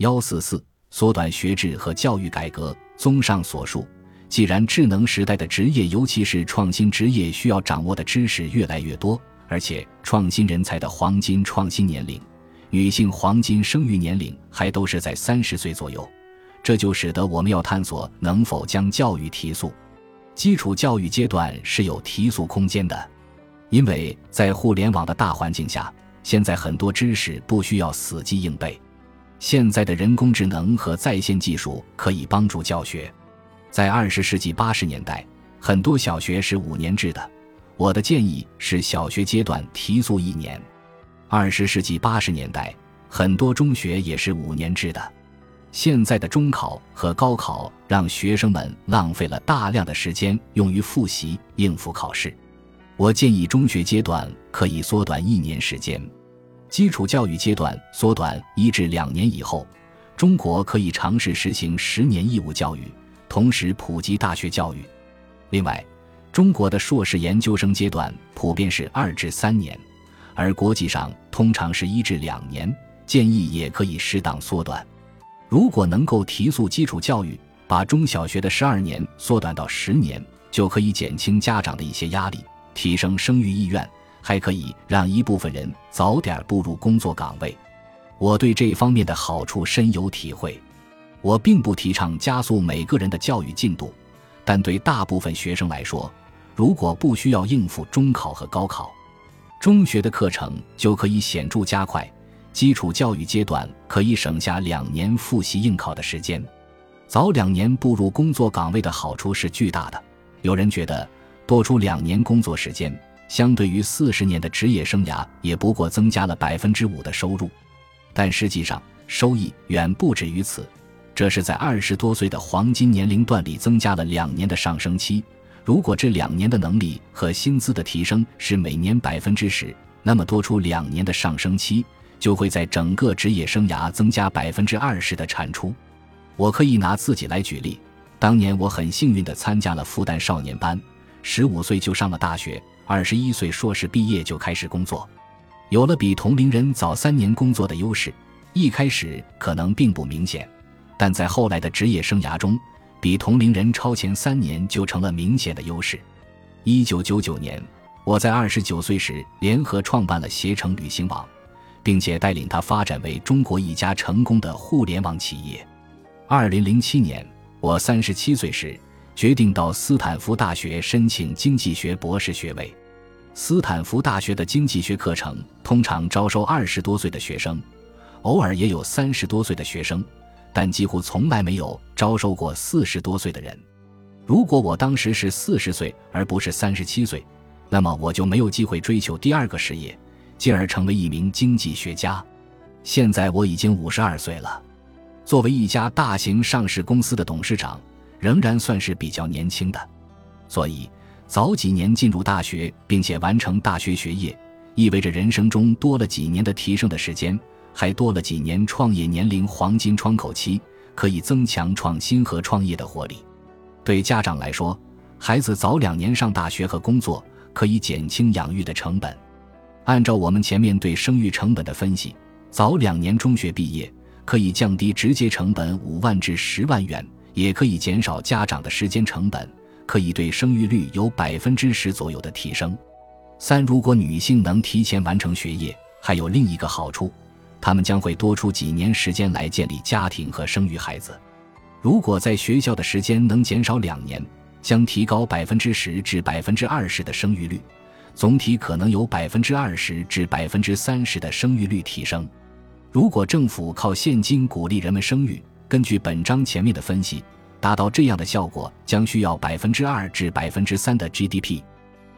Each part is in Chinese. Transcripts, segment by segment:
幺四四缩短学制和教育改革。综上所述，既然智能时代的职业，尤其是创新职业，需要掌握的知识越来越多，而且创新人才的黄金创新年龄，女性黄金生育年龄还都是在三十岁左右，这就使得我们要探索能否将教育提速。基础教育阶段是有提速空间的，因为在互联网的大环境下，现在很多知识不需要死记硬背。现在的人工智能和在线技术可以帮助教学。在二十世纪八十年代，很多小学是五年制的，我的建议是小学阶段提速一年。二十世纪八十年代，很多中学也是五年制的。现在的中考和高考让学生们浪费了大量的时间用于复习应付考试。我建议中学阶段可以缩短一年时间。基础教育阶段缩短一至两年以后，中国可以尝试实行十年义务教育，同时普及大学教育。另外，中国的硕士研究生阶段普遍是二至三年，而国际上通常是一至两年，建议也可以适当缩短。如果能够提速基础教育，把中小学的十二年缩短到十年，就可以减轻家长的一些压力，提升生育意愿。还可以让一部分人早点步入工作岗位，我对这方面的好处深有体会。我并不提倡加速每个人的教育进度，但对大部分学生来说，如果不需要应付中考和高考，中学的课程就可以显著加快。基础教育阶段可以省下两年复习应考的时间，早两年步入工作岗位的好处是巨大的。有人觉得多出两年工作时间。相对于四十年的职业生涯，也不过增加了百分之五的收入，但实际上收益远不止于此。这是在二十多岁的黄金年龄段里增加了两年的上升期。如果这两年的能力和薪资的提升是每年百分之十，那么多出两年的上升期，就会在整个职业生涯增加百分之二十的产出。我可以拿自己来举例，当年我很幸运地参加了复旦少年班，十五岁就上了大学。二十一岁硕士毕业就开始工作，有了比同龄人早三年工作的优势。一开始可能并不明显，但在后来的职业生涯中，比同龄人超前三年就成了明显的优势。一九九九年，我在二十九岁时联合创办了携程旅行网，并且带领它发展为中国一家成功的互联网企业。二零零七年，我三十七岁时。决定到斯坦福大学申请经济学博士学位。斯坦福大学的经济学课程通常招收二十多岁的学生，偶尔也有三十多岁的学生，但几乎从来没有招收过四十多岁的人。如果我当时是四十岁而不是三十七岁，那么我就没有机会追求第二个事业，进而成为一名经济学家。现在我已经五十二岁了，作为一家大型上市公司的董事长。仍然算是比较年轻的，所以早几年进入大学并且完成大学学业，意味着人生中多了几年的提升的时间，还多了几年创业年龄黄金窗口期，可以增强创新和创业的活力。对家长来说，孩子早两年上大学和工作，可以减轻养育的成本。按照我们前面对生育成本的分析，早两年中学毕业可以降低直接成本五万至十万元。也可以减少家长的时间成本，可以对生育率有百分之十左右的提升。三，如果女性能提前完成学业，还有另一个好处，她们将会多出几年时间来建立家庭和生育孩子。如果在学校的时间能减少两年，将提高百分之十至百分之二十的生育率，总体可能有百分之二十至百分之三十的生育率提升。如果政府靠现金鼓励人们生育，根据本章前面的分析，达到这样的效果将需要百分之二至百分之三的 GDP。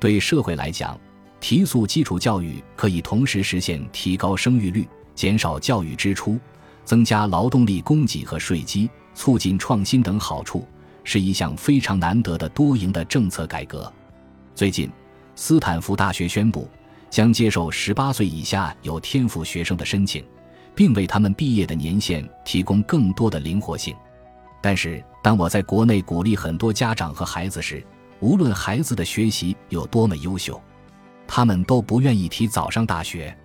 对社会来讲，提速基础教育可以同时实现提高生育率、减少教育支出、增加劳动力供给和税基、促进创新等好处，是一项非常难得的多赢的政策改革。最近，斯坦福大学宣布将接受十八岁以下有天赋学生的申请。并为他们毕业的年限提供更多的灵活性。但是当我在国内鼓励很多家长和孩子时无论孩子的学习有多么优秀他们都不愿意提早上大学。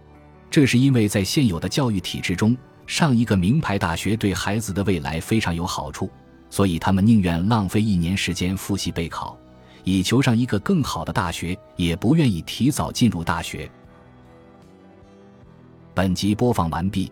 这是因为在现有的教育体制中上一个名牌大学对孩子的未来非常有好处所以他们宁愿浪费一年时间复习备考以求上一个更好的大学也不愿意提早进入大学。本集播放完毕。